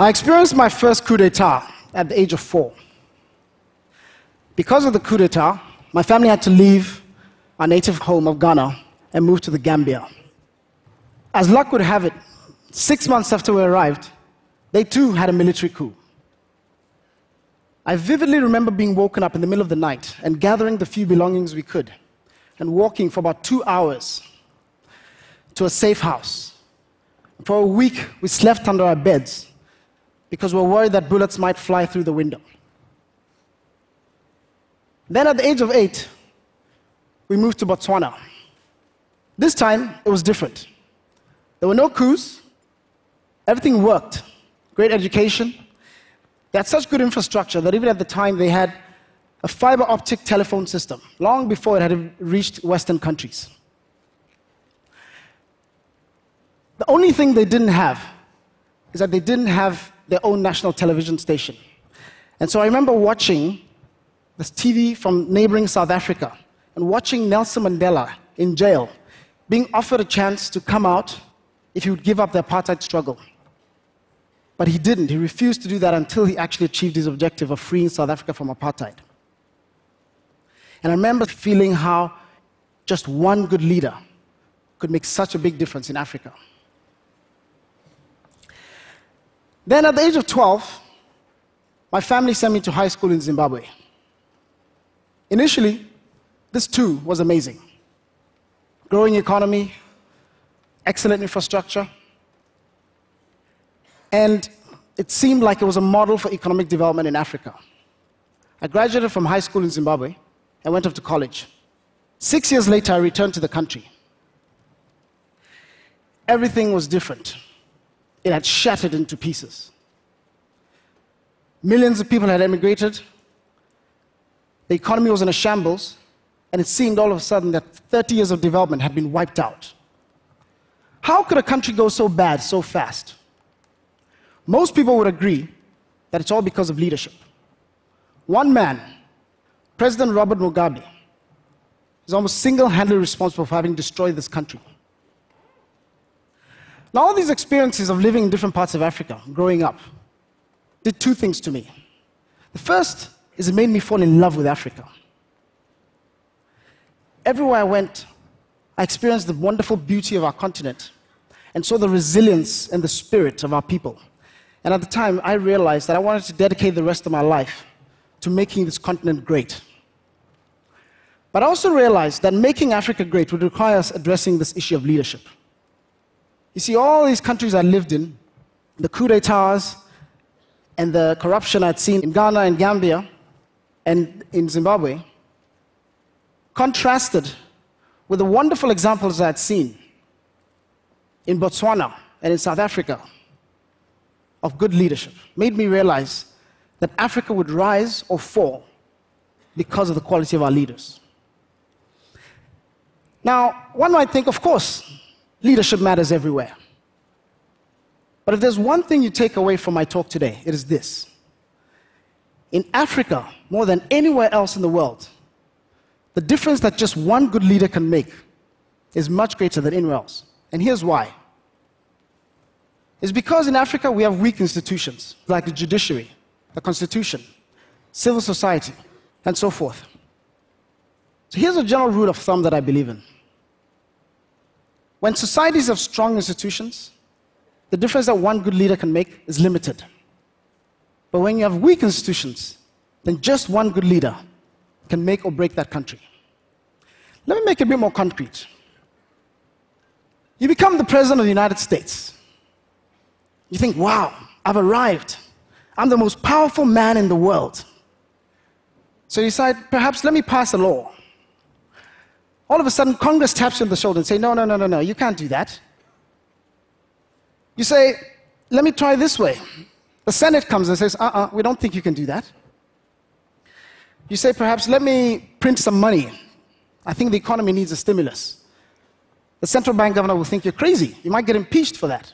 I experienced my first coup d'etat at the age of four. Because of the coup d'etat, my family had to leave our native home of Ghana and move to the Gambia. As luck would have it, six months after we arrived, they too had a military coup. I vividly remember being woken up in the middle of the night and gathering the few belongings we could and walking for about two hours to a safe house. For a week, we slept under our beds because we were worried that bullets might fly through the window. Then, at the age of eight, we moved to Botswana. This time, it was different. There were no coups, everything worked. Great education. They had such good infrastructure that even at the time, they had a fiber optic telephone system, long before it had reached Western countries. The only thing they didn't have is that they didn't have their own national television station. And so I remember watching this TV from neighboring South Africa and watching Nelson Mandela in jail being offered a chance to come out if he would give up the apartheid struggle. But he didn't. He refused to do that until he actually achieved his objective of freeing South Africa from apartheid. And I remember feeling how just one good leader could make such a big difference in Africa. Then at the age of 12, my family sent me to high school in Zimbabwe. Initially, this too was amazing. Growing economy, excellent infrastructure, and it seemed like it was a model for economic development in Africa. I graduated from high school in Zimbabwe and went off to college. Six years later, I returned to the country. Everything was different it had shattered into pieces. Millions of people had emigrated. The economy was in a shambles, and it seemed all of a sudden that 30 years of development had been wiped out. How could a country go so bad so fast? Most people would agree that it's all because of leadership. One man, President Robert Mugabe, is almost single handedly responsible for having destroyed this country. Now, all these experiences of living in different parts of Africa, growing up, did two things to me. The first is it made me fall in love with Africa. Everywhere I went, I experienced the wonderful beauty of our continent and saw the resilience and the spirit of our people. And at the time, I realized that I wanted to dedicate the rest of my life to making this continent great. But I also realized that making Africa great would require us addressing this issue of leadership. You see, all these countries I lived in, the coup d'etats and the corruption I'd seen in Ghana and Gambia and in Zimbabwe, contrasted with the wonderful examples I'd seen in Botswana and in South Africa of good leadership, made me realize that Africa would rise or fall because of the quality of our leaders. Now, one might think, of course, Leadership matters everywhere. But if there's one thing you take away from my talk today, it is this. In Africa, more than anywhere else in the world, the difference that just one good leader can make is much greater than anywhere else. And here's why. It's because in Africa we have weak institutions like the judiciary, the constitution, civil society, and so forth. So here's a general rule of thumb that I believe in. When societies have strong institutions, the difference that one good leader can make is limited. But when you have weak institutions, then just one good leader can make or break that country. Let me make it a bit more concrete. You become the president of the United States. You think, wow, I've arrived. I'm the most powerful man in the world. So you decide, perhaps let me pass a law all of a sudden, Congress taps you on the shoulder and say, no, no, no, no, no, you can't do that. You say, let me try this way. The Senate comes and says, uh uh-uh, uh we don't think you can do that. You say, perhaps, let me print some money. I think the economy needs a stimulus. The central bank governor will think you're crazy. You might get impeached for that.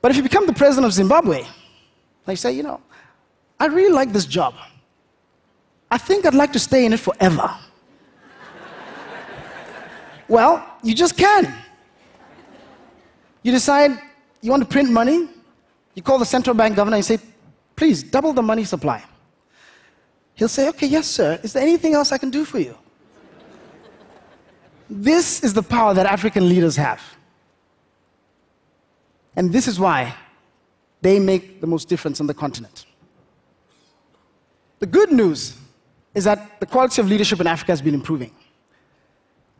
But if you become the president of Zimbabwe, they say, you know, I really like this job. I think I'd like to stay in it forever. Well, you just can. You decide you want to print money, You call the central bank governor and say, please double the money supply. He'll say, okay, yes, sir. Is there anything else I can do for you? this is the power that African leaders have. And this is why they make the most difference on the continent. The good news is that the quality of leadership in Africa has been improving.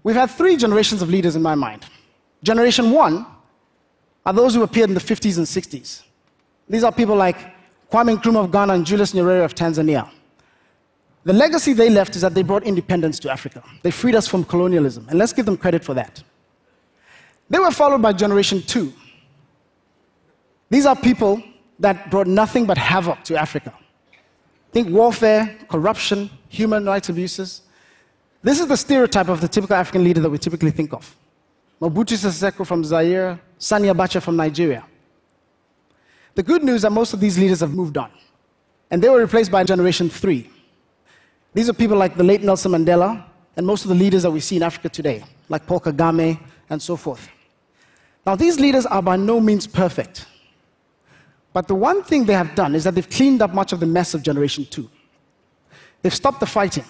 We've had three generations of leaders in my mind. Generation one are those who appeared in the 50s and 60s. These are people like Kwame Nkrumah of Ghana and Julius Nyerere of Tanzania. The legacy they left is that they brought independence to Africa. They freed us from colonialism, and let's give them credit for that. They were followed by Generation two. These are people that brought nothing but havoc to Africa. Think warfare, corruption, human rights abuses. This is the stereotype of the typical African leader that we typically think of. Mobutu Sese Seko from Zaire, Sani Abacha from Nigeria. The good news is that most of these leaders have moved on, and they were replaced by generation three. These are people like the late Nelson Mandela and most of the leaders that we see in Africa today, like Paul Kagame and so forth. Now, these leaders are by no means perfect. But the one thing they have done is that they've cleaned up much of the mess of Generation 2. They've stopped the fighting.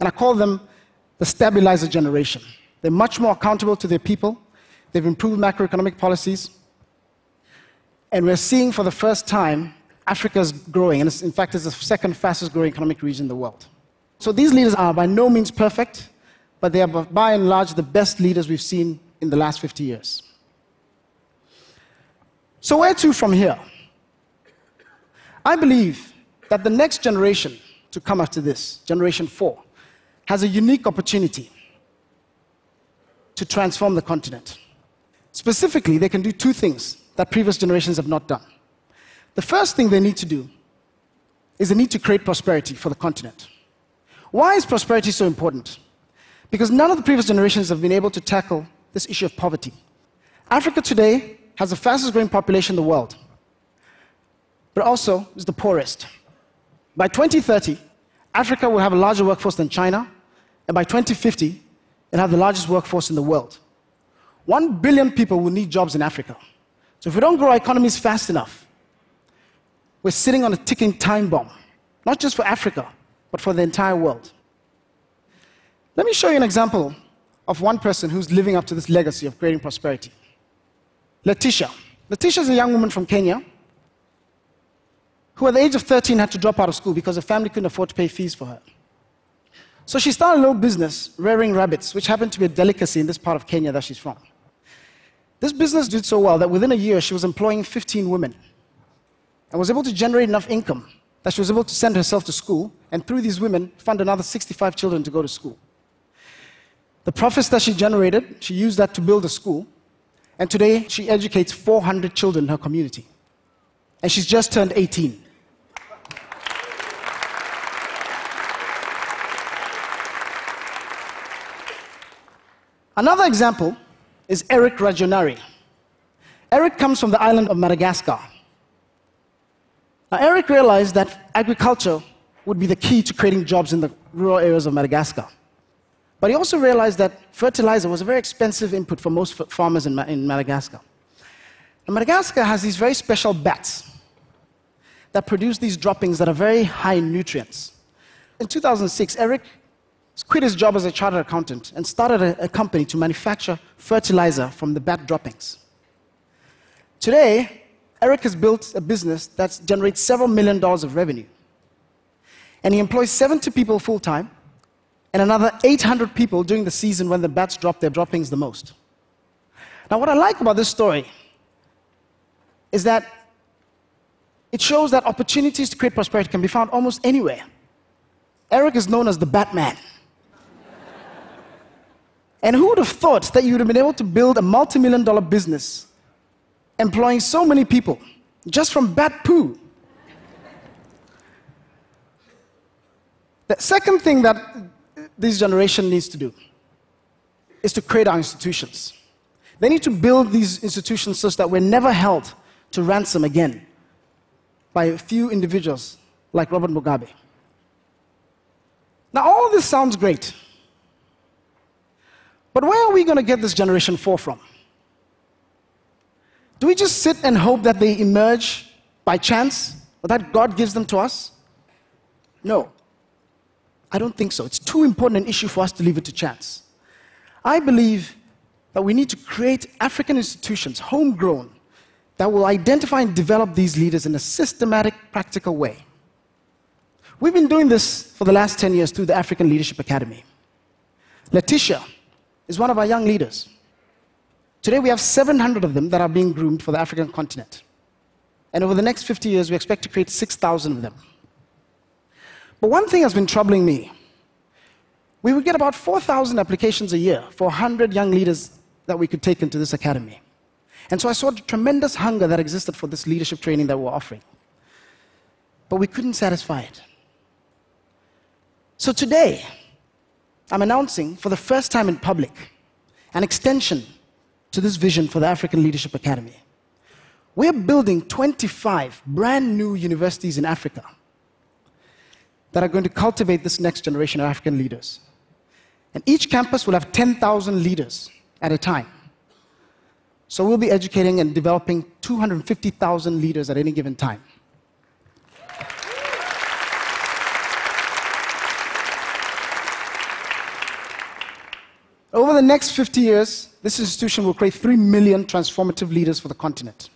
And I call them the stabilizer generation. They're much more accountable to their people. They've improved macroeconomic policies. And we're seeing for the first time Africa's growing. And in fact, it's the second fastest growing economic region in the world. So these leaders are by no means perfect, but they are by and large the best leaders we've seen in the last 50 years. So, where to from here? I believe that the next generation to come after this, Generation 4, has a unique opportunity to transform the continent. Specifically, they can do two things that previous generations have not done. The first thing they need to do is they need to create prosperity for the continent. Why is prosperity so important? Because none of the previous generations have been able to tackle this issue of poverty. Africa today has the fastest growing population in the world, but also is the poorest. By 2030, Africa will have a larger workforce than China, and by 2050, it'll have the largest workforce in the world. One billion people will need jobs in Africa. So if we don't grow our economies fast enough, we're sitting on a ticking time bomb, not just for Africa, but for the entire world. Let me show you an example of one person who's living up to this legacy of creating prosperity. Letitia. Letitia is a young woman from Kenya who, at the age of 13, had to drop out of school because her family couldn't afford to pay fees for her. So she started a little business rearing rabbits, which happened to be a delicacy in this part of Kenya that she's from. This business did so well that within a year she was employing 15 women and was able to generate enough income that she was able to send herself to school and through these women fund another 65 children to go to school. The profits that she generated, she used that to build a school, and today she educates 400 children in her community. And she's just turned 18. Another example is Eric Rajaonary. Eric comes from the island of Madagascar. Now, Eric realized that agriculture would be the key to creating jobs in the rural areas of Madagascar. But he also realized that fertilizer was a very expensive input for most farmers in, in Madagascar. And Madagascar has these very special bats that produce these droppings that are very high in nutrients. In 2006, Eric quit his job as a chartered accountant and started a, a company to manufacture fertilizer from the bat droppings. Today, Eric has built a business that generates several million dollars of revenue. And he employs 70 people full time and another 800 people during the season when the bats drop their droppings the most. Now, what I like about this story is that it shows that opportunities to create prosperity can be found almost anywhere. Eric is known as the Batman. And who would have thought that you would have been able to build a multi million dollar business employing so many people just from bat poo? The second thing that this generation needs to do is to create our institutions. They need to build these institutions such that we're never held to ransom again by a few individuals like Robert Mugabe. Now, all this sounds great. But where are we going to get this generation four from? Do we just sit and hope that they emerge by chance or that God gives them to us? No. I don't think so. It's too important an issue for us to leave it to chance. I believe that we need to create African institutions, homegrown, that will identify and develop these leaders in a systematic, practical way. We've been doing this for the last 10 years through the African Leadership Academy. Letitia is one of our young leaders. Today we have 700 of them that are being groomed for the African continent. And over the next 50 years, we expect to create 6,000 of them. But one thing has been troubling me. We would get about 4,000 applications a year for 100 young leaders that we could take into this academy. And so I saw the tremendous hunger that existed for this leadership training that we're offering. But we couldn't satisfy it. So today, I'm announcing for the first time in public an extension to this vision for the African Leadership Academy. We're building 25 brand new universities in Africa that are going to cultivate this next generation of African leaders. And each campus will have 10,000 leaders at a time. So we'll be educating and developing 250,000 leaders at any given time. Over the next 50 years, this institution will create 3 million transformative leaders for the continent.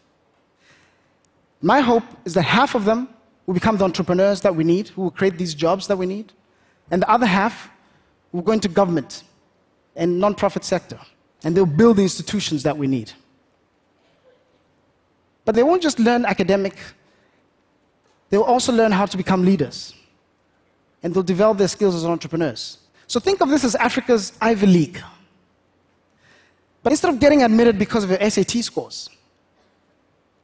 My hope is that half of them will become the entrepreneurs that we need, who will create these jobs that we need, and the other half will go into government and non-profit sector, and they'll build the institutions that we need. But they won't just learn academic, they'll also learn how to become leaders, and they'll develop their skills as entrepreneurs. So think of this as Africa's Ivy League. But instead of getting admitted because of your SAT scores,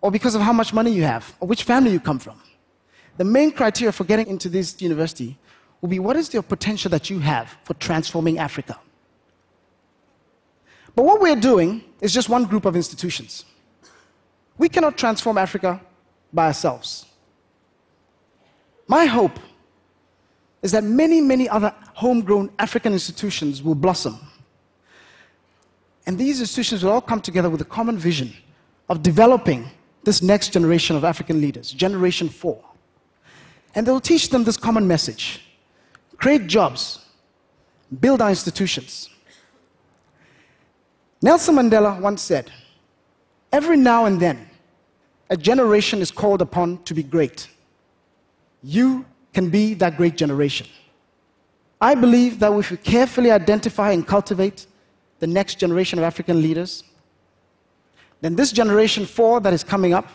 or because of how much money you have, or which family you come from, the main criteria for getting into this university will be what is your potential that you have for transforming Africa? But what we're doing is just one group of institutions. We cannot transform Africa by ourselves. My hope is that many, many other homegrown African institutions will blossom. And these institutions will all come together with a common vision of developing this next generation of African leaders, Generation 4. And they'll teach them this common message create jobs, build our institutions. Nelson Mandela once said, Every now and then, a generation is called upon to be great. You can be that great generation. I believe that if we carefully identify and cultivate the next generation of African leaders, then this generation four that is coming up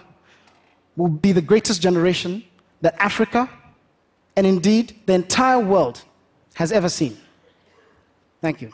will be the greatest generation that Africa and indeed the entire world has ever seen. Thank you.